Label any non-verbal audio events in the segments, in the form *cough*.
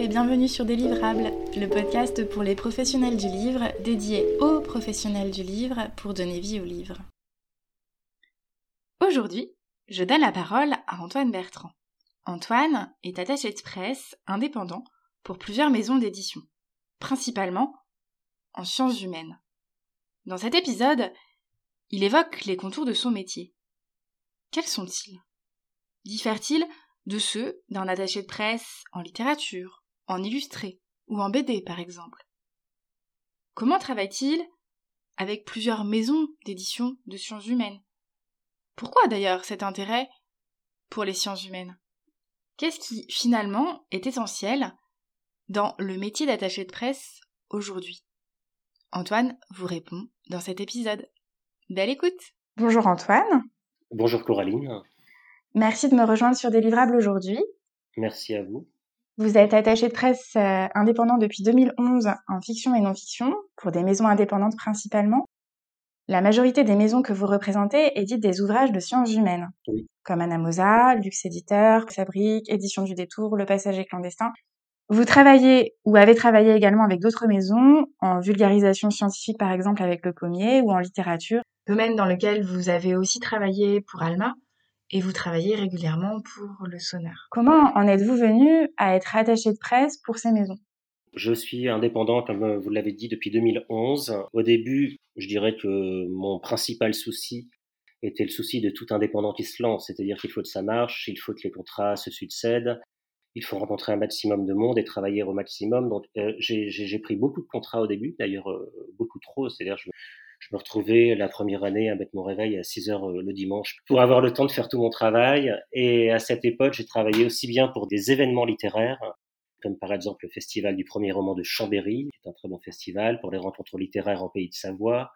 Et bienvenue sur Délivrable, le podcast pour les professionnels du livre, dédié aux professionnels du livre pour donner vie au livre. Aujourd'hui, je donne la parole à Antoine Bertrand. Antoine est attaché de presse indépendant pour plusieurs maisons d'édition, principalement en sciences humaines. Dans cet épisode, il évoque les contours de son métier. Quels sont-ils? Diffèrent-ils de ceux d'un attaché de presse en littérature, en illustré ou en BD par exemple Comment travaille-t-il avec plusieurs maisons d'édition de sciences humaines? Pourquoi d'ailleurs cet intérêt pour les sciences humaines? Qu'est-ce qui finalement est essentiel dans le métier d'attaché de presse aujourd'hui? Antoine vous répond dans cet épisode. Belle écoute Bonjour Antoine. Bonjour Coraline. Merci de me rejoindre sur Délivrable aujourd'hui. Merci à vous. Vous êtes attaché de presse euh, indépendant depuis 2011 en fiction et non-fiction, pour des maisons indépendantes principalement. La majorité des maisons que vous représentez éditent des ouvrages de sciences humaines, comme Anamosa, Lux Éditeur, Fabrique, Édition du Détour, Le Passager clandestin. Vous travaillez ou avez travaillé également avec d'autres maisons, en vulgarisation scientifique par exemple avec Le Pommier ou en littérature, domaine dans lequel vous avez aussi travaillé pour Alma et vous travaillez régulièrement pour le Sonneur. Comment en êtes-vous venu à être attaché de presse pour ces maisons? Je suis indépendant, comme vous l'avez dit, depuis 2011. Au début, je dirais que mon principal souci était le souci de tout indépendant qui se lance, c'est-à-dire qu'il faut que ça marche, il faut que les contrats se succèdent, il faut rencontrer un maximum de monde et travailler au maximum. Donc euh, j'ai pris beaucoup de contrats au début, d'ailleurs euh, beaucoup trop, c'est-à-dire je, je me retrouvais la première année à mettre mon réveil à 6 heures euh, le dimanche pour avoir le temps de faire tout mon travail. Et à cette époque, j'ai travaillé aussi bien pour des événements littéraires, comme par exemple le festival du premier roman de Chambéry, qui est un très bon festival, pour les rencontres littéraires en pays de Savoie.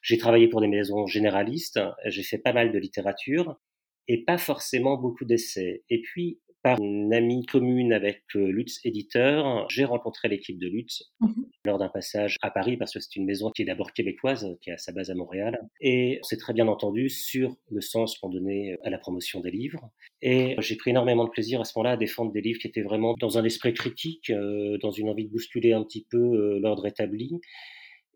J'ai travaillé pour des maisons généralistes, j'ai fait pas mal de littérature et pas forcément beaucoup d'essais. Et puis, par une amie commune avec euh, Lutz Éditeur, j'ai rencontré l'équipe de Lutz mmh lors d'un passage à Paris, parce que c'est une maison qui est d'abord québécoise, qui a sa base à Montréal. Et on s'est très bien entendu sur le sens qu'on donnait à la promotion des livres. Et j'ai pris énormément de plaisir à ce moment-là à défendre des livres qui étaient vraiment dans un esprit critique, euh, dans une envie de bousculer un petit peu euh, l'ordre établi.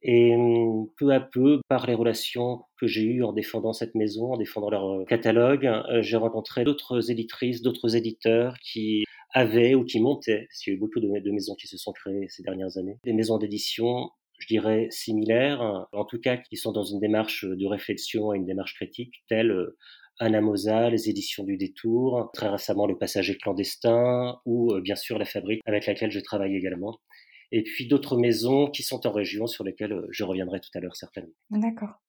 Et hum, peu à peu, par les relations que j'ai eues en défendant cette maison, en défendant leur euh, catalogue, euh, j'ai rencontré d'autres éditrices, d'autres éditeurs qui avaient ou qui montaient, qu'il y a eu beaucoup de, maisons qui se sont créées ces dernières années, des maisons d'édition, je dirais, similaires, en tout cas qui sont dans une démarche de réflexion et une démarche critique, telle euh, Anamosa, les éditions du Détour, très récemment Le Passager clandestin, ou bien sûr La Fabrique, avec laquelle je travaille également et puis d'autres maisons qui sont en région sur lesquelles euh, je reviendrai tout à l'heure certainement. D'accord.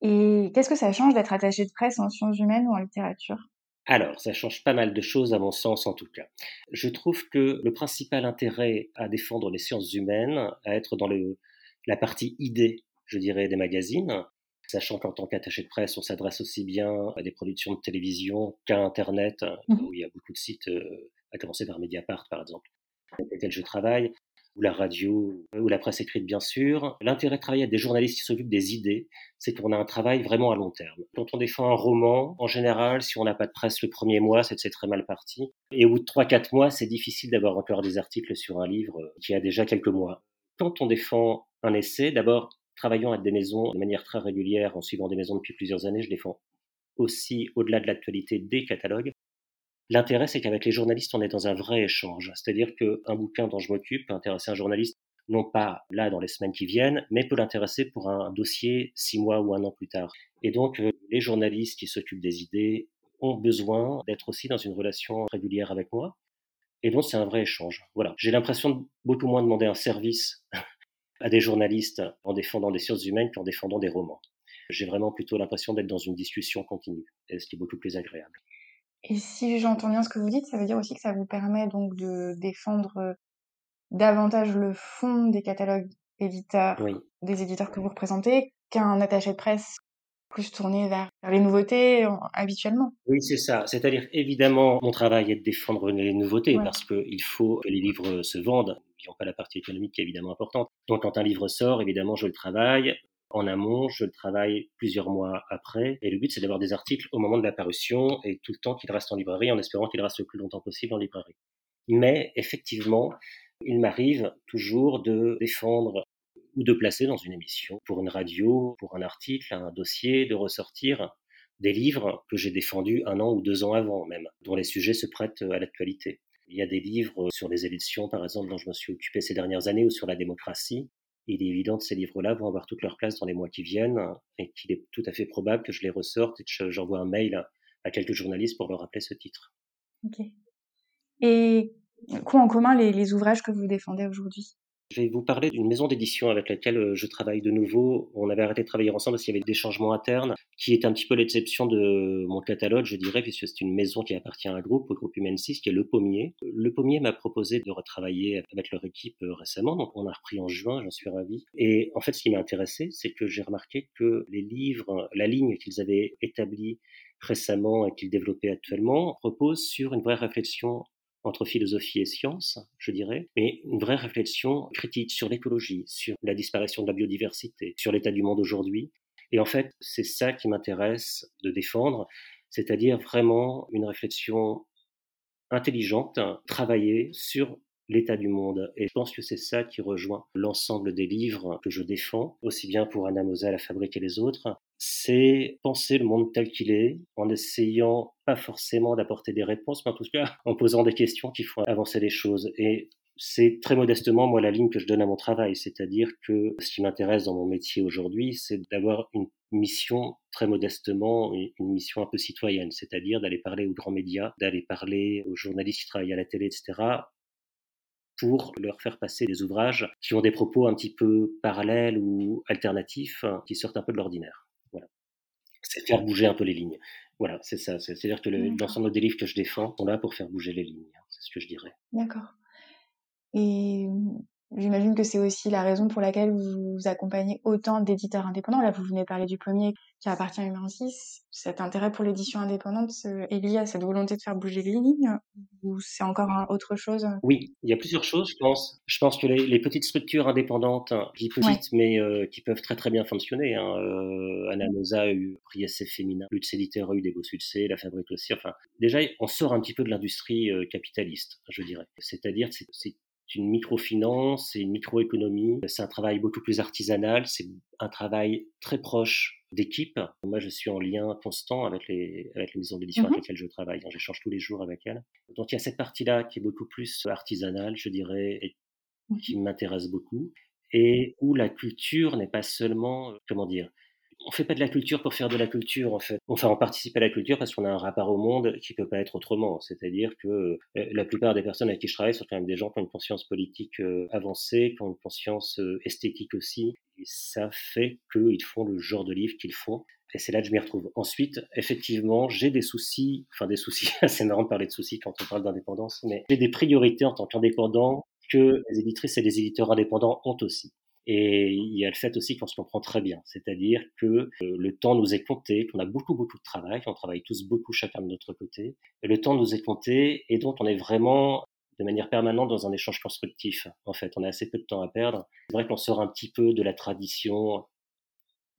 Et qu'est-ce que ça change d'être attaché de presse en sciences humaines ou en littérature? Alors, ça change pas mal de choses à mon sens en tout cas. Je trouve que le principal intérêt à défendre les sciences humaines, à être dans le, la partie idée, je dirais, des magazines, sachant qu'en tant qu'attaché de presse, on s'adresse aussi bien à des productions de télévision qu'à Internet, mmh où il y a beaucoup de sites, euh, à commencer par Mediapart par exemple, avec lesquels je travaille ou la radio, ou la presse écrite bien sûr. L'intérêt de travailler avec des journalistes qui s'occupent des idées, c'est qu'on a un travail vraiment à long terme. Quand on défend un roman, en général, si on n'a pas de presse le premier mois, c'est très mal parti. Et au bout de 3-4 mois, c'est difficile d'avoir encore des articles sur un livre qui a déjà quelques mois. Quand on défend un essai, d'abord, travaillons avec des maisons de manière très régulière, en suivant des maisons depuis plusieurs années, je défends aussi, au-delà de l'actualité, des catalogues. L'intérêt, c'est qu'avec les journalistes, on est dans un vrai échange. C'est-à-dire qu'un bouquin dont je m'occupe peut intéresser un journaliste, non pas là dans les semaines qui viennent, mais peut l'intéresser pour un dossier six mois ou un an plus tard. Et donc, euh, les journalistes qui s'occupent des idées ont besoin d'être aussi dans une relation régulière avec moi. Et donc, c'est un vrai échange. Voilà. J'ai l'impression de beaucoup moins demander un service *laughs* à des journalistes en défendant des sciences humaines qu'en défendant des romans. J'ai vraiment plutôt l'impression d'être dans une discussion continue, ce qui est beaucoup plus agréable. Et si j'entends bien ce que vous dites, ça veut dire aussi que ça vous permet donc de défendre euh, davantage le fond des catalogues éditeurs, des éditeurs que vous représentez, qu'un attaché de presse plus tourné vers, les nouveautés habituellement. Oui, c'est ça. C'est-à-dire, évidemment, mon travail est de défendre les nouveautés parce qu'il faut que les livres se vendent. N'oublions pas la partie économique qui est évidemment importante. Donc, quand un livre sort, évidemment, je le travaille en amont, je le travaille plusieurs mois après. Et le but, c'est d'avoir des articles au moment de la parution et tout le temps qu'il reste en librairie, en espérant qu'il reste le plus longtemps possible en librairie. Mais effectivement, il m'arrive toujours de défendre ou de placer dans une émission, pour une radio, pour un article, un dossier, de ressortir des livres que j'ai défendus un an ou deux ans avant même, dont les sujets se prêtent à l'actualité. Il y a des livres sur les élections, par exemple, dont je me suis occupé ces dernières années, ou sur la démocratie. Il est évident que ces livres-là vont avoir toute leur place dans les mois qui viennent, et qu'il est tout à fait probable que je les ressorte et que j'envoie un mail à quelques journalistes pour leur rappeler ce titre. Ok. Et quoi en commun les ouvrages que vous défendez aujourd'hui? Je vais vous parler d'une maison d'édition avec laquelle euh, je travaille de nouveau. On avait arrêté de travailler ensemble parce qu'il y avait des changements internes, qui est un petit peu l'exception de mon catalogue, je dirais, puisque c'est une maison qui appartient à un groupe, au groupe Humain 6, qui est Le Pommier. Le Pommier m'a proposé de retravailler avec leur équipe euh, récemment, donc on a repris en juin, j'en suis ravi. Et en fait, ce qui m'a intéressé, c'est que j'ai remarqué que les livres, la ligne qu'ils avaient établie récemment et qu'ils développaient actuellement repose sur une vraie réflexion entre philosophie et science, je dirais, mais une vraie réflexion critique sur l'écologie, sur la disparition de la biodiversité, sur l'état du monde aujourd'hui. Et en fait, c'est ça qui m'intéresse de défendre, c'est-à-dire vraiment une réflexion intelligente, travaillée sur l'état du monde. Et je pense que c'est ça qui rejoint l'ensemble des livres que je défends, aussi bien pour Anna Mosa, La Fabrique et les autres, c'est penser le monde tel qu'il est, en essayant pas forcément d'apporter des réponses, mais en tout cas *laughs* en posant des questions qui font avancer les choses. Et c'est très modestement, moi, la ligne que je donne à mon travail. C'est-à-dire que ce qui m'intéresse dans mon métier aujourd'hui, c'est d'avoir une mission très modestement, une mission un peu citoyenne, c'est-à-dire d'aller parler aux grands médias, d'aller parler aux journalistes qui travaillent à la télé, etc., pour leur faire passer des ouvrages qui ont des propos un petit peu parallèles ou alternatifs, qui sortent un peu de l'ordinaire c'est faire bouger un peu les lignes. Voilà, c'est ça. C'est-à-dire que l'ensemble des livres que je défends sont là pour faire bouger les lignes. C'est ce que je dirais. D'accord. Et J'imagine que c'est aussi la raison pour laquelle vous accompagnez autant d'éditeurs indépendants. Là, vous venez de parler du premier qui appartient à Humain 6. Cet intérêt pour l'édition indépendante est lié à cette volonté de faire bouger les lignes ou c'est encore autre chose? Oui, il y a plusieurs choses, je pense. Je pense que les, petites structures indépendantes, qui petites, mais euh, qui peuvent très très bien fonctionner. Hein. Euh, Anna Mosa a eu prix SF féminin, Lutz Éditeur a eu des beaux succès, La Fabrique aussi. Enfin, déjà, on sort un petit peu de l'industrie euh, capitaliste, je dirais. C'est-à-dire que c'est une microfinance, c'est une microéconomie, c'est un travail beaucoup plus artisanal, c'est un travail très proche d'équipe. Moi, je suis en lien constant avec les, avec les maisons d'édition avec mmh lesquelles je travaille. Hein. J'échange tous les jours avec elles. Donc, il y a cette partie-là qui est beaucoup plus artisanale, je dirais, et qui m'intéresse beaucoup, et où la culture n'est pas seulement, comment dire, on fait pas de la culture pour faire de la culture en fait. Enfin, on participe à la culture parce qu'on a un rapport au monde qui peut pas être autrement. C'est-à-dire que euh, la plupart des personnes avec qui je travaille sont quand même des gens qui ont une conscience politique euh, avancée, qui ont une conscience euh, esthétique aussi. Et ça fait qu'ils font le genre de livre qu'ils font. Et c'est là que je m'y retrouve. Ensuite, effectivement, j'ai des soucis, enfin des soucis, *laughs* c'est marrant de parler de soucis quand on parle d'indépendance, mais j'ai des priorités en tant qu'indépendant que les éditrices et les éditeurs indépendants ont aussi. Et il y a le fait aussi qu'on se comprend très bien, c'est-à-dire que euh, le temps nous est compté, qu'on a beaucoup beaucoup de travail, qu'on travaille tous beaucoup chacun de notre côté, et le temps nous est compté et donc on est vraiment de manière permanente dans un échange constructif. En fait, on a assez peu de temps à perdre. C'est vrai qu'on sort un petit peu de la tradition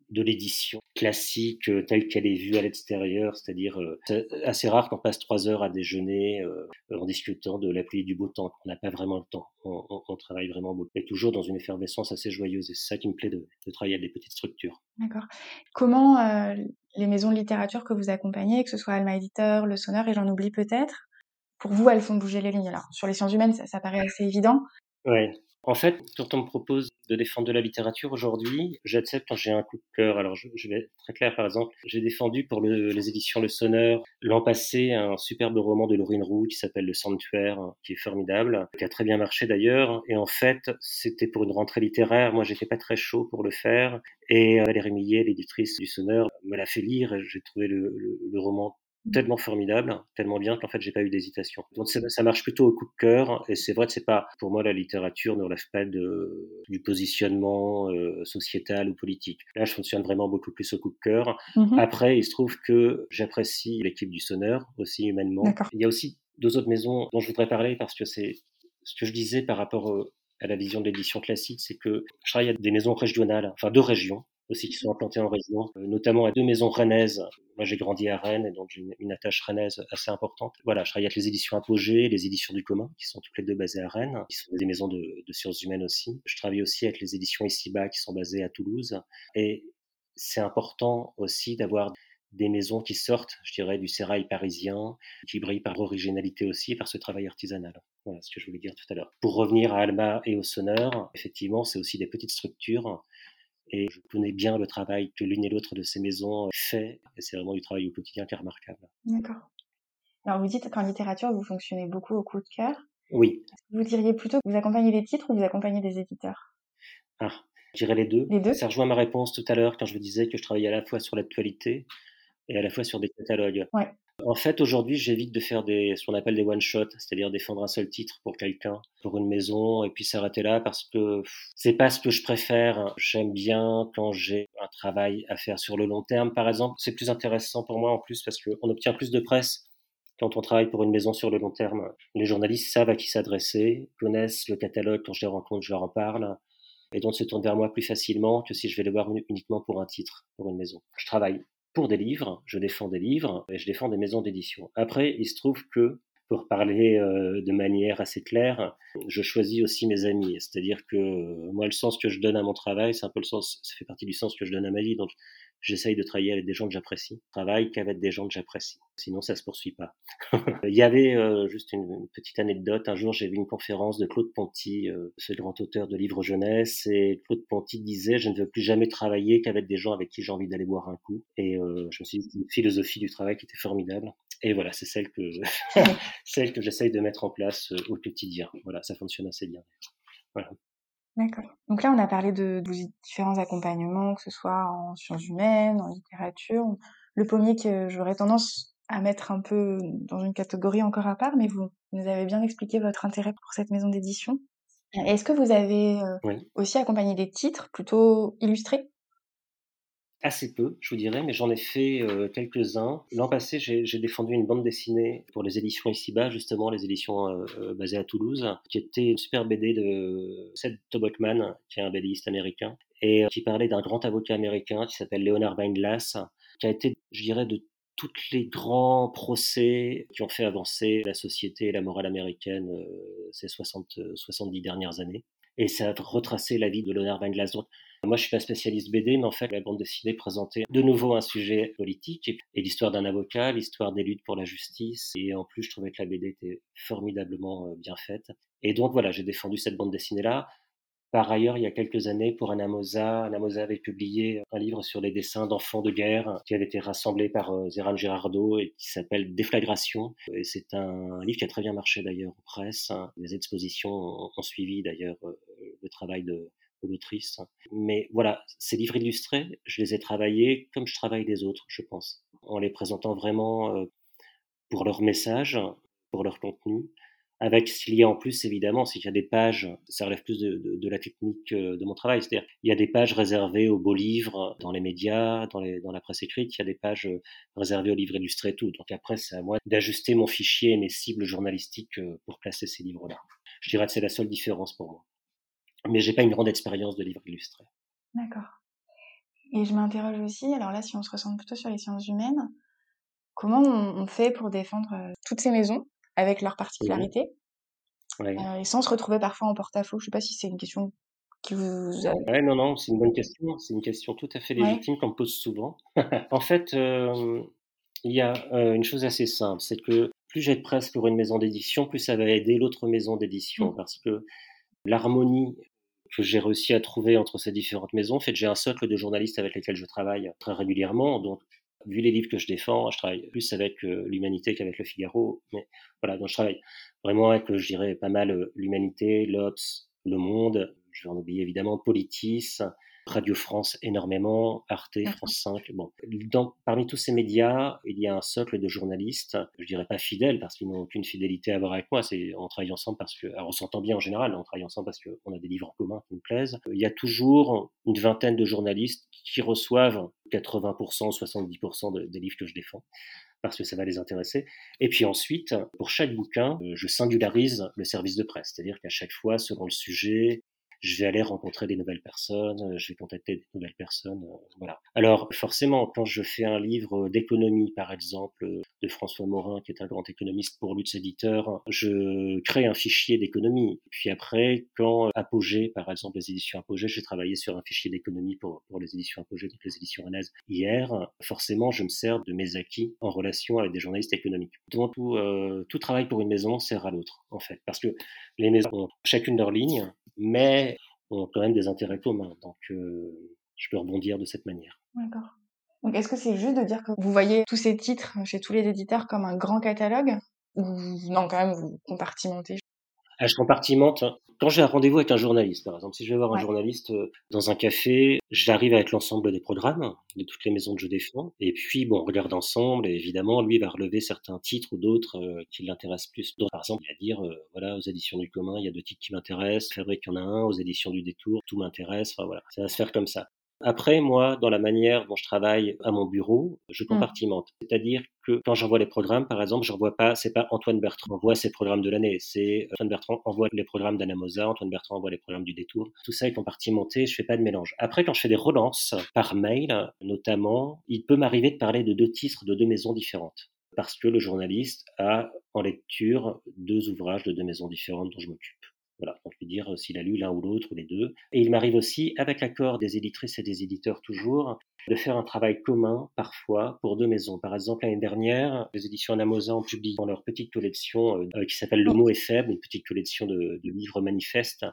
de l'édition classique euh, telle qu'elle est vue à l'extérieur, c'est-à-dire euh, c'est assez rare qu'on passe trois heures à déjeuner euh, en discutant de la pluie du beau temps. On n'a pas vraiment le temps. On, travaille vraiment beaucoup. Et toujours dans une effervescence assez joyeuse. Et c'est ça qui me plaît de, travailler avec des petites structures. D'accord. Comment les maisons de littérature que vous accompagnez, que ce soit Alma Éditeur, Le Sonneur, et j'en oublie peut-être, pour vous, elles font bouger les lignes. Alors, sur les sciences humaines, ça, ça paraît assez évident. Oui. En fait, quand on me propose de défendre de la littérature aujourd'hui, j'accepte quand j'ai un coup de cœur. Alors, je, vais être très clair, par exemple, j'ai défendu pour les éditions Le Sonneur l'an passé un superbe roman de Laurine Roux qui s'appelle Le Sanctuaire, qui est formidable, qui a très bien marché d'ailleurs. Et en fait, c'était pour une rentrée littéraire. Moi, j'étais pas très chaud pour le faire. Et Valérie Millet, l'éditrice du Sonneur, me l'a fait lire j'ai trouvé le roman tellement formidable, tellement bien qu'en fait j'ai pas eu d'hésitation. Donc ça marche plutôt au coup de cœur et c'est vrai que c'est pas pour moi la littérature ne relève pas de du positionnement euh, sociétal ou politique. Là je fonctionne vraiment beaucoup plus au coup de cœur. Mmh Après il se trouve que j'apprécie l'équipe du Sonneur aussi humainement. Il y a aussi deux autres maisons dont je voudrais parler parce que c'est ce que je disais par rapport à la vision de l'édition classique, c'est que je travaille à des maisons régionales, enfin deux régions, aussi qui sont implantés en région, euh, notamment à deux maisons rennaises. Moi, j'ai grandi à Rennes et donc j'ai une, attache rennaise assez importante. Voilà, je travaille avec les éditions Apogée, les éditions du commun, qui sont toutes les deux basées à Rennes, qui sont des maisons de, sciences humaines aussi. Je travaille aussi avec les éditions Ici-Bas, qui sont basées à Toulouse. Et c'est important aussi d'avoir des maisons qui sortent, je dirais, du sérail parisien, qui brillent par originalité aussi, par ce travail artisanal. Voilà ce que je voulais dire tout à l'heure. Pour revenir à Alma et au Sonneur, effectivement, c'est aussi des petites structures. Et je connais bien le travail que l'une et l'autre de ces maisons fait. Et c'est vraiment du travail au quotidien qui est remarquable. D'accord. Alors, vous dites qu'en littérature, vous fonctionnez beaucoup au coup de cœur. Oui. Vous diriez plutôt que vous accompagnez des titres ou vous accompagnez des éditeurs? Ah, je dirais les deux. Les deux? Ça rejoint ma réponse tout à l'heure quand je vous disais que je travaillais à la fois sur l'actualité et à la fois sur des catalogues. Ouais. En fait, aujourd'hui, j'évite de faire des, ce qu'on appelle des one-shots, c'est-à-dire défendre un seul titre pour quelqu'un, pour une maison, et puis s'arrêter là parce que c'est pas ce que je préfère. J'aime bien quand j'ai un travail à faire sur le long terme, par exemple. C'est plus intéressant pour moi en plus parce qu'on obtient plus de presse quand on travaille pour une maison sur le long terme. Les journalistes savent à qui s'adresser, connaissent le catalogue quand je les rencontre, je leur en parle et donc se tournent vers moi plus facilement que si je vais les voir uniquement pour un titre, pour une maison. Je travaille pour des livres, je défends des livres et je défends des maisons d'édition. Après, il se trouve que, pour parler euh, de manière assez claire, je choisis aussi mes amis. C'est-à-dire que euh, moi, le sens que je donne à mon travail, c'est un peu le sens, ça fait partie du sens que je donne à ma vie. Donc, j'essaye de travailler avec des gens que j'apprécie. Je travaille qu'avec des gens que j'apprécie. Sinon, ça se poursuit pas. *laughs* Il y avait euh, juste une, petite anecdote. Un jour, j'ai vu une conférence de Claude Ponty, ce grand auteur de livres jeunesse, et Claude Ponty disait "Je ne veux plus jamais travailler qu'avec des gens avec qui j'ai envie d'aller boire un coup." Et je me suis dit une philosophie du travail qui était formidable. Et voilà, c'est celle que *laughs* *laughs* celle que j'essaye de mettre en place au quotidien. Voilà, ça fonctionne assez bien. Voilà. D'accord. Donc là, on a parlé de, différents accompagnements, que ce soit en sciences humaines, en littérature. Le pommier que j'aurais tendance à mettre un peu dans une catégorie encore à part, mais vous nous avez bien expliqué votre intérêt pour cette maison d'édition. Est-ce que vous avez euh, aussi accompagné des titres plutôt illustrés? Assez peu, je vous dirais, mais j'en ai fait euh, quelques-uns. L'an passé, j'ai défendu une bande dessinée pour les éditions ici-bas, justement, les éditions euh, euh, basées à Toulouse, qui était une super BD de Seth Tobotman, qui est un BDiste américain, et qui parlait d'un grand avocat américain qui s'appelle Leonard Weinglass, qui a été, je dirais, de tous les grands procès qui ont fait avancer la société et la morale américaine ces 60, 70 dernières années. Et ça a retracé la vie de Leonard Weinglass. Moi, je suis pas spécialiste BD, mais en fait, la bande dessinée présentait de nouveau un sujet politique et, l'histoire d'un avocat, l'histoire des luttes pour la justice. Et en plus, je trouvais que la BD était formidablement euh, bien faite. Et donc, voilà, j'ai défendu cette bande dessinée-là. Par ailleurs, il y a quelques années, pour Anna Mosa, Anna Mosa avait publié un livre sur les dessins d'enfants de guerre qui avait été rassemblé par euh, Zéran Girardot et qui s'appelle Déflagration. Et c'est un livre qui a très bien marché d'ailleurs en presse. Les expositions ont suivi d'ailleurs euh, le travail de, l'autrice. Mais voilà, ces livres illustrés, je les ai travaillés comme je travaille les autres, je pense, en les présentant vraiment euh, pour leur message, pour leur contenu, avec qu'il y a en plus, évidemment, qu'il y a des pages, ça relève plus de, la technique euh, de mon travail, c'est-à-dire il y a des pages réservées aux beaux livres dans les médias, dans, dans la presse écrite, il y a des pages euh, réservées aux livres illustrés tout. Donc après, c'est à moi d'ajuster mon fichier et mes cibles journalistiques pour placer ces livres-là. Je dirais que c'est la seule différence pour moi mais j'ai pas une grande expérience de livre illustré. D'accord. Et je m'interroge aussi, alors là, si on se ressent plutôt sur les sciences humaines, comment on, fait pour défendre euh, toutes ces maisons avec leurs particularités euh, et sans se retrouver parfois en porte-à-faux? Je sais pas si c'est une question qui vous. Ouais, non, non, c'est une bonne question. C'est une question tout à fait légitime qu'on me pose souvent. *laughs* en fait, euh, il y a une chose assez simple, c'est que plus j'ai de presse pour une maison d'édition, plus ça va aider l'autre maison d'édition, mmh. parce que l'harmonie que j'ai réussi à trouver entre ces différentes maisons fait que j'ai un socle de journalistes avec lesquels je travaille très régulièrement. Donc, vu les livres que je défends, je travaille plus avec euh, l'humanité qu'avec le Figaro. Mais voilà, donc je travaille vraiment avec, je dirais, pas mal euh, l'humanité, l'Obs, le Monde. Je vais en oublier évidemment Politis, Radio France énormément, Arte, France 5. Bon, dans, parmi tous ces médias, il y a un socle de journalistes, je dirais pas fidèles parce qu'ils n'ont aucune fidélité à avoir avec moi. C'est on travaille ensemble parce que, alors on s'entend bien en général, on travaille ensemble parce qu'on a des livres en commun qui nous plaisent. Il y a toujours une vingtaine de journalistes qui reçoivent 80%, 70% des livres que je défends parce que ça va les intéresser. Et puis ensuite, pour chaque bouquin, je singularise le service de presse, c'est-à-dire qu'à chaque fois, selon le sujet, je vais aller rencontrer des nouvelles personnes, je vais contacter des nouvelles personnes, voilà. Alors forcément, quand je fais un livre d'économie, par exemple, de François Morin, qui est un grand économiste pour Lutz Éditeur, je crée un fichier d'économie. Puis après, quand Apogée, par exemple, les éditions Apogée, j'ai travaillé sur un fichier d'économie pour, pour les éditions Apogée, donc les éditions Rennes hier, forcément, je me sers de mes acquis en relation avec des journalistes économiques. Donc tout, euh, tout travail pour une maison sert à l'autre, en fait, parce que les maisons ont chacune leur ligne, mais ont quand même des intérêts communs. Donc je peux rebondir de cette manière. D'accord. Donc est-ce que c'est juste de dire que vous voyez tous ces titres chez tous les éditeurs comme un grand catalogue ou non quand même vous compartimentez ah, je compartimente. Quand j'ai un rendez-vous avec un journaliste, par exemple, si je vais voir un journaliste euh, dans un café, j'arrive avec l'ensemble des programmes de toutes les maisons que je défends. Et puis, bon, on regarde ensemble. Et évidemment, lui va relever certains titres ou d'autres euh, qui l'intéressent plus. Donc, par exemple, il va dire, euh, voilà, aux éditions du commun, il y a deux titres qui m'intéressent. Fabrique, il y en a un. Aux éditions du détour, tout m'intéresse. Enfin, voilà. Ça va se faire comme ça. Après, moi, dans la manière dont je travaille à mon bureau, je mmh. compartimente. C'est-à-dire que quand j'envoie les programmes, par exemple, j'envoie pas, c'est pas Antoine Bertrand envoie ses programmes de l'année, c'est Antoine Bertrand envoie les programmes d'Anna Mosa, Antoine Bertrand envoie les programmes du détour. Tout ça est compartimenté, je fais pas de mélange. Après, quand je fais des relances par mail, notamment, il peut m'arriver de parler de deux titres de deux maisons différentes. Parce que le journaliste a en lecture deux ouvrages de deux maisons différentes dont je m'occupe. Voilà, on peut dire s'il a lu l'un ou l'autre ou les deux. Et il m'arrive aussi, avec l'accord des éditrices et des éditeurs toujours, de faire un travail commun parfois pour deux maisons. Par exemple, l'année dernière, les éditions Anamosa ont publié dans leur petite collection euh, qui s'appelle Le mot est faible, une petite collection de, de livres manifestes,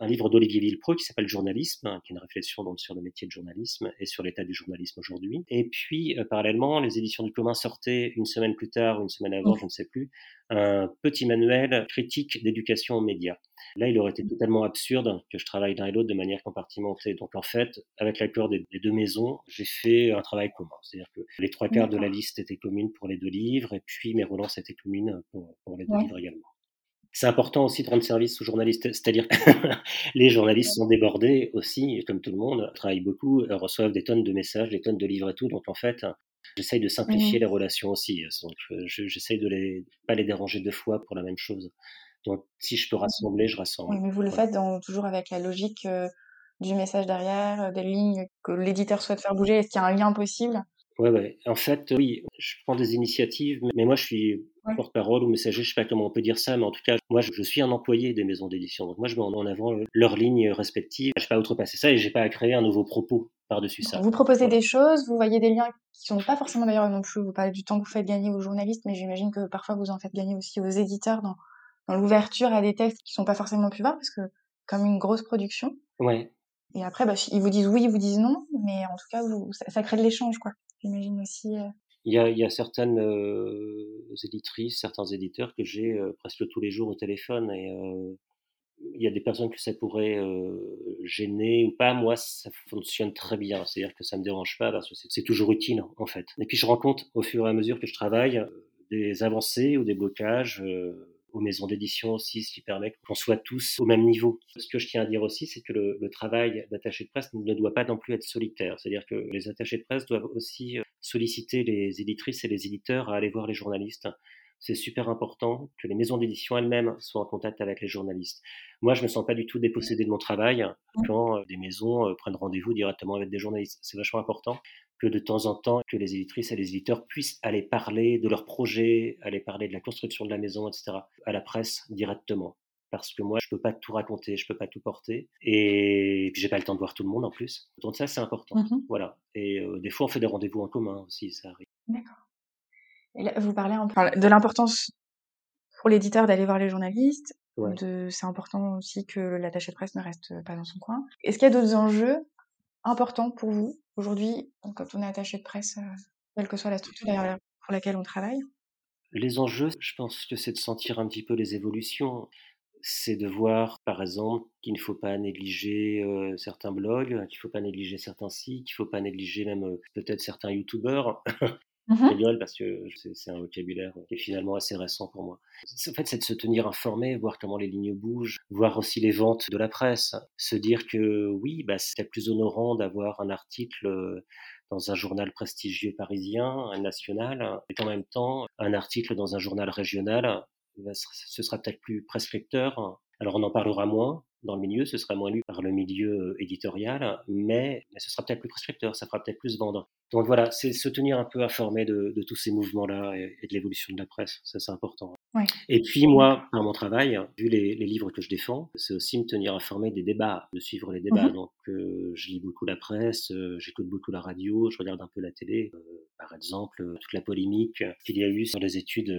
un livre d'Olivier Villepreux qui s'appelle Journalisme, hein, qui est une réflexion donc, sur le métier de journalisme et sur l'état du journalisme aujourd'hui. Et puis, euh, parallèlement, les éditions du commun sortaient une semaine plus tard ou une semaine avant, je ne sais plus, un petit manuel critique d'éducation aux médias. Là, il aurait été totalement absurde que je travaille l'un et l'autre de manière compartimentée. Donc, en fait, avec l'accord des, deux maisons, j'ai fait un travail commun. C'est-à-dire que les trois quarts de la liste étaient communes pour les deux livres, et puis mes relances étaient communes pour, les deux livres également. C'est important aussi de rendre service aux journalistes, c'est-à-dire que *laughs* les journalistes sont débordés aussi, comme tout le monde, travaillent beaucoup, reçoivent des tonnes de messages, des tonnes de livres et tout. Donc en fait, j'essaye de simplifier mmh. les relations aussi. Donc j'essaye de ne pas les déranger deux fois pour la même chose. Donc si je peux mmh. rassembler, je rassemble. mais vous le faites toujours avec la logique euh, du message derrière, euh, des lignes que l'éditeur souhaite faire bouger. Est-ce qu'il y a un lien possible? Ouais, ouais. En fait, oui, je prends des initiatives, mais moi, je suis porte-parole ou messager, je sais pas comment on peut dire ça, mais en tout cas, moi, je suis un employé des maisons d'édition. Donc, moi, je mets en avant leurs lignes respectives. Je ne vais pas outrepasser ça et j'ai pas à créer un nouveau propos par-dessus ça. Vous proposez des choses, vous voyez des liens qui sont pas forcément d'ailleurs non plus, vous parlez du temps que vous faites gagner aux journalistes, mais j'imagine que parfois vous en faites gagner aussi aux éditeurs dans, dans l'ouverture à des textes qui sont pas forcément plus bas, parce que comme une grosse production. Ouais. Et après, bah, ils vous disent oui, ils vous disent non, mais en tout cas, vous, ça crée de l'échange, quoi j'imagine aussi. Euh. Il y, a, il y a, certaines euh, éditrices, certains éditeurs que j'ai euh, presque tous les jours au téléphone et il y a des personnes que ça pourrait gêner ou pas. Moi, ça fonctionne très bien. C'est-à-dire que ça me dérange pas parce que c'est toujours utile en fait. Et puis je rencontre au fur et à mesure que je travaille des avancées ou des blocages aux maisons d'édition aussi, ce qui permet qu'on soit tous au même niveau. Ce que je tiens à dire aussi, c'est que le, travail d'attaché de presse ne doit pas non plus être solitaire. C'est-à-dire que les attachés de presse doivent aussi euh, solliciter les éditrices et les éditeurs à aller voir les journalistes. C'est super important que les maisons d'édition elles-mêmes soient en contact avec les journalistes. Moi, je me sens pas du tout dépossédé de mon travail quand euh, des maisons euh, prennent rendez-vous directement avec des journalistes. C'est vachement important que de temps en temps, que les éditrices et les éditeurs puissent aller parler de leurs projets, aller parler de la construction de la maison, etc., à la presse directement. Parce que moi, je peux pas tout raconter, je peux pas tout porter, et puis j'ai pas le temps de voir tout le monde en plus. Donc ça, c'est important. Mmh voilà. Et euh, des fois, on fait des rendez-vous en commun aussi, ça arrive. D'accord. Vous parlez de l'importance pour l'éditeur d'aller voir les journalistes. De... C'est important aussi que l'attaché de presse ne reste pas dans son coin. Est-ce qu'il y a d'autres enjeux importants pour vous aujourd'hui, quand on est attaché de presse, euh, quelle que soit la structure pour laquelle on travaille? Les enjeux, je pense que c'est de sentir un petit peu les évolutions. C'est de voir, par exemple, qu'il ne faut pas négliger euh, certains blogs, qu'il ne faut pas négliger certains sites, qu'il ne faut pas négliger même euh, peut-être certains youtubeurs. *laughs* Mmh parce que c'est un vocabulaire qui est finalement assez récent pour moi. En fait, c'est de se tenir informé, voir comment les lignes bougent, voir aussi les ventes de la presse, se dire que oui, bah, plus honorant d'avoir un article euh, dans un journal prestigieux parisien, national, et en même temps, un article dans un journal régional, bah, ce sera peut-être plus prescripteur. Alors on en parlera moins, dans le milieu, ce sera moins lu par le milieu éditorial, mais, mais ce sera peut-être plus prescripteur, ça fera peut-être plus vendre. Donc voilà, c'est se tenir un peu informé de, de tous ces mouvements-là et, de l'évolution de la presse, ça c'est important. Et puis moi, par mon travail, vu les, les livres que je défends, c'est aussi me tenir informé des débats, de suivre les débats. Mmh Donc euh, je lis beaucoup la presse, euh, j'écoute beaucoup la radio, je regarde un peu la télé. Euh, par exemple, toute la polémique qu'il y a eu sur les études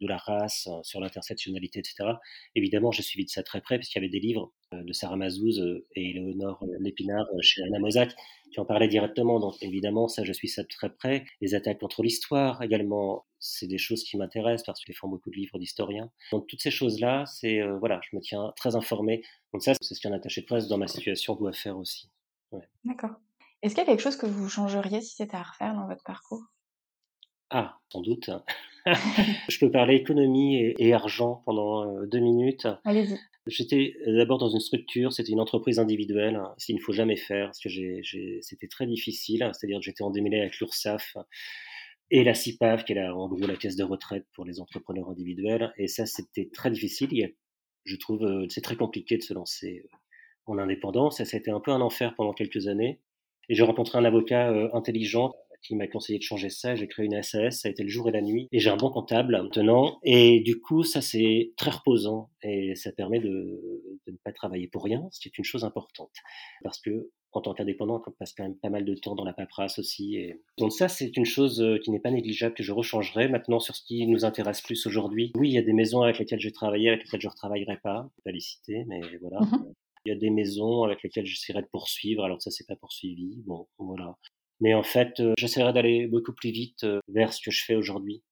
de la race, sur l'intersectionnalité, etc. Évidemment, j'ai suivi de ça très près parce qu'il y avait des livres de Sarah Mazouz et Léonore Lépinard chez Anna Mosac qui en parlaient directement. Donc évidemment, ça, je suis ça de très près. Les attaques contre l'histoire également, c'est des choses qui m'intéressent parce que je fais beaucoup de livres d'historiens. Donc toutes ces choses-là, c'est voilà, je me tiens très informé. Donc ça, c'est ce qu'un attaché de presse dans ma situation doit faire aussi. D'accord. Est-ce qu'il y a quelque chose que vous changeriez si c'était à refaire dans votre parcours? Ah, sans doute. *laughs* je peux parler économie et, argent pendant deux minutes. Allez-y. J'étais d'abord dans une structure, c'était une entreprise individuelle, ce qu'il ne faut jamais faire, parce que c'était très difficile, c'est-à-dire que j'étais en démêlé avec l'URSSAF et la CIPAV, qui est la, en gros la caisse de retraite pour les entrepreneurs individuels, et ça c'était très difficile, je trouve c'est très compliqué de se lancer en indépendance, ça a été un peu un enfer pendant quelques années, et j'ai rencontré un avocat intelligent qui m'a conseillé de changer ça. J'ai créé une SAS, ça a été le jour et la nuit. Et j'ai un bon comptable maintenant. Et du coup, ça, c'est très reposant et ça permet de, de ne pas travailler pour rien, ce qui est une chose importante. Parce que en tant qu'indépendant, on passe quand même pas mal de temps dans la paperasse aussi. Et... Donc ça, c'est une chose euh, qui n'est pas négligeable, que je rechangerai. Maintenant, sur ce qui nous intéresse plus aujourd'hui, oui, il y a des maisons avec lesquelles j'ai travaillé, avec lesquelles je ne retravaillerai pas, pas les citer, mais voilà. Mm-hmm. Il y a des maisons avec lesquelles j'essaierai de poursuivre, alors ça, c'est pas poursuivi. Bon, voilà. Mais en fait, euh, j'essaierai d'aller beaucoup plus vite euh, vers ce que je fais aujourd'hui.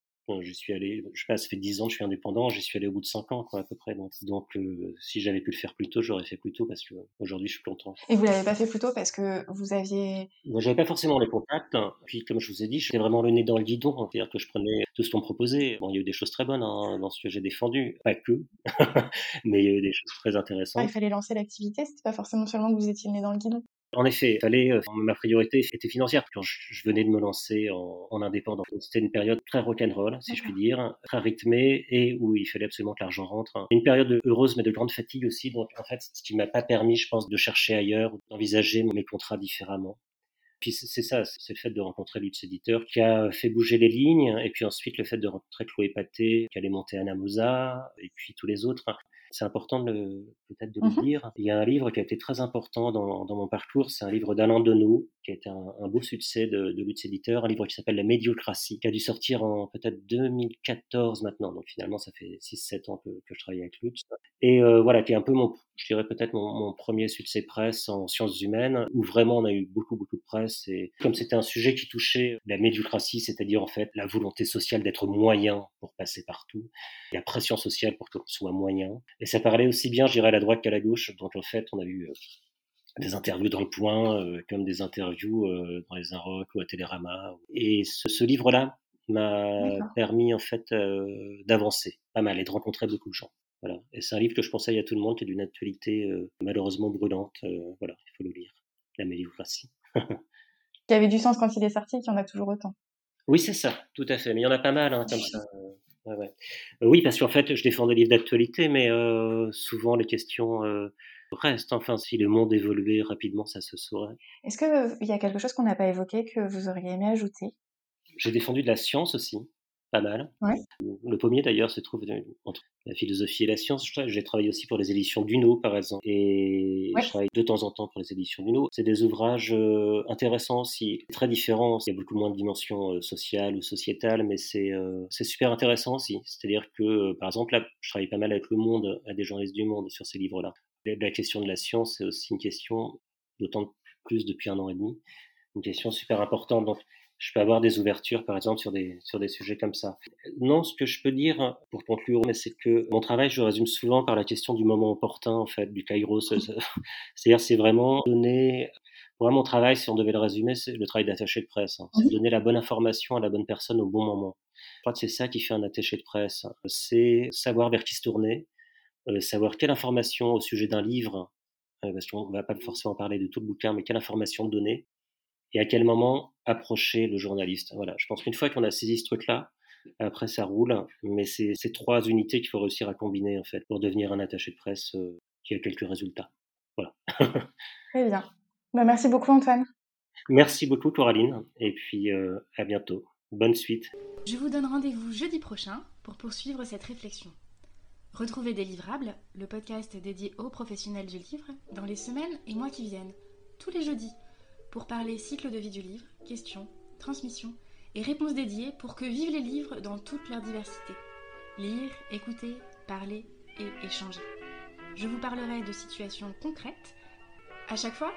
je suis allé, je sais pas, ça fait 10 ans que je suis indépendant, j'y suis allé au bout de 5 ans, quoi, à peu près. Donc, donc euh, si j'avais pu le faire plus tôt, j'aurais fait plus tôt parce que aujourd'hui, je suis content. Et vous l'avez pas fait plus tôt parce que vous aviez. Moi, j'avais pas forcément les contacts. Hein. Puis, comme je vous ai dit, j'étais vraiment le nez dans le guidon. C'est-à-dire que je prenais tout ce qu'on me proposait. Bon, il y a eu des choses très bonnes hein, dans ce que j'ai défendu. Pas que, *laughs* mais il y a eu des choses très intéressantes. il fallait lancer l'activité. C'était pas forcément seulement que vous étiez le nez dans le guidon. En effet, fallait, euh, ma priorité était financière quand je, venais de me lancer en, en indépendant. C'était une période très rock'n'roll, si je puis dire, très rythmée et où il fallait absolument que l'argent rentre. Une période heureuse mais de grande fatigue aussi. Donc en fait, ce qui m'a pas permis, je pense, de chercher ailleurs, d'envisager mes contrats différemment. Puis c'est ça, c'est le fait de rencontrer Lutz Éditeur qui a fait bouger les lignes, et puis ensuite le fait de rencontrer Chloé Paté, qui allait monter Anamosa, et puis tous les autres c'est important de peut-être de le mmh dire. Il y a un livre qui a été très important dans, dans mon parcours, c'est un livre d'Alain Deneau, qui a été un, beau succès de, de Lutz Éditeur, un livre qui s'appelle La médiocratie, qui a dû sortir en peut-être 2014 maintenant, donc finalement ça fait 6-7 ans que, que, je travaille avec Lutz. Et euh, voilà, qui est un peu mon, je dirais peut-être mon, mon, premier succès presse en sciences humaines, où vraiment on a eu beaucoup beaucoup de presse, comme c'était un sujet qui touchait la médiocratie, c'est-à-dire en fait la volonté sociale d'être moyen pour passer partout, la pression sociale pour qu'on soit moyen, et ça parlait aussi bien, à la droite qu'à la gauche. Donc en fait, on a eu euh, des interviews dans le point, euh, comme des interviews euh, dans les Inrocks ou à Télérama. Et ce, livre-là m'a permis en fait d'avancer pas mal et de rencontrer beaucoup de gens. Voilà. Et c'est un livre que je conseille à tout le monde, qui est d'une actualité malheureusement brûlante. voilà, il faut le lire. La médiocratie. *laughs* qui avait du sens quand il est sorti et qui en a toujours autant. Oui, c'est ça, tout à fait. Mais il y en a pas mal hein, comme ça. Euh, oui, parce qu'en fait, je défends des livres d'actualité, mais euh, souvent les questions euh, restent. Enfin, si le monde évoluait rapidement, ça se saurait. Est-ce qu'il y a quelque chose qu'on n'a pas évoqué que vous auriez aimé ajouter? J'ai défendu de la science aussi pas mal. Le pommier, d'ailleurs, se trouve entre la philosophie et la science. J'ai travaillé aussi pour les éditions Duno, par exemple. Et je travaille de temps en temps pour les éditions Duno. C'est des ouvrages euh, intéressants aussi, très différents. Il y a beaucoup moins de dimensions euh, sociales ou sociétales, mais c'est euh, super intéressant aussi. C'est-à-dire que, par exemple, là, je travaille pas mal avec Le Monde, à des journalistes du Monde sur ces livres-là. La question de la science, c'est aussi une question, d'autant plus depuis un an et demi, une question super importante. Donc, je peux avoir des ouvertures, par exemple, sur des, sur des sujets comme ça. Non, ce que je peux dire, pour conclure, c'est que mon travail, je le résume souvent par la question du moment opportun, en fait, du kairos. *laughs* C'est-à-dire, c'est vraiment donner, pour moi, mon travail, si on devait le résumer, c'est le travail d'attaché de presse. Hein. C'est donner la bonne information à la bonne personne au bon moment. Je crois que c'est ça qui fait un attaché de presse. C'est savoir vers qui se tourner, euh, savoir quelle information au sujet d'un livre, euh, parce qu'on ne va pas forcément parler de tout le bouquin, mais quelle information donner, et à quel moment approcher le journaliste. Voilà, je pense qu'une fois qu'on a saisi ce truc-là, après ça roule, mais c'est ces trois unités qu'il faut réussir à combiner en fait pour devenir un attaché de presse euh, qui a quelques résultats. Voilà. *laughs* Très bien. Bah, merci beaucoup Antoine. Merci beaucoup Coraline et puis à bientôt. Bonne suite. Je vous donne rendez-vous jeudi prochain pour poursuivre cette réflexion. Retrouvez des livrables, le podcast dédié aux professionnels du livre, dans les semaines et mois qui viennent, tous les jeudis, pour parler cycle de vie du livre, questions, transmission et réponses dédiées pour que vivent les livres dans toute leur diversité. Lire, écouter, parler et échanger. Je vous parlerai de situations concrètes. À chaque fois,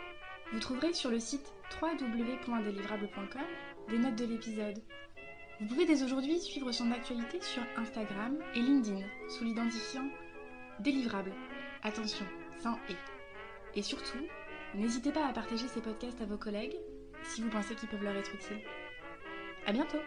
vous trouverez sur le site www.delivrable.com des notes de l'épisode vous pouvez dès aujourd'hui suivre son actualité sur Instagram et LinkedIn sous l'identifiant délivrable. Attention, sans et. Et surtout, n'hésitez pas à partager ces podcasts à vos collègues si vous pensez qu'ils peuvent leur être utiles. À bientôt!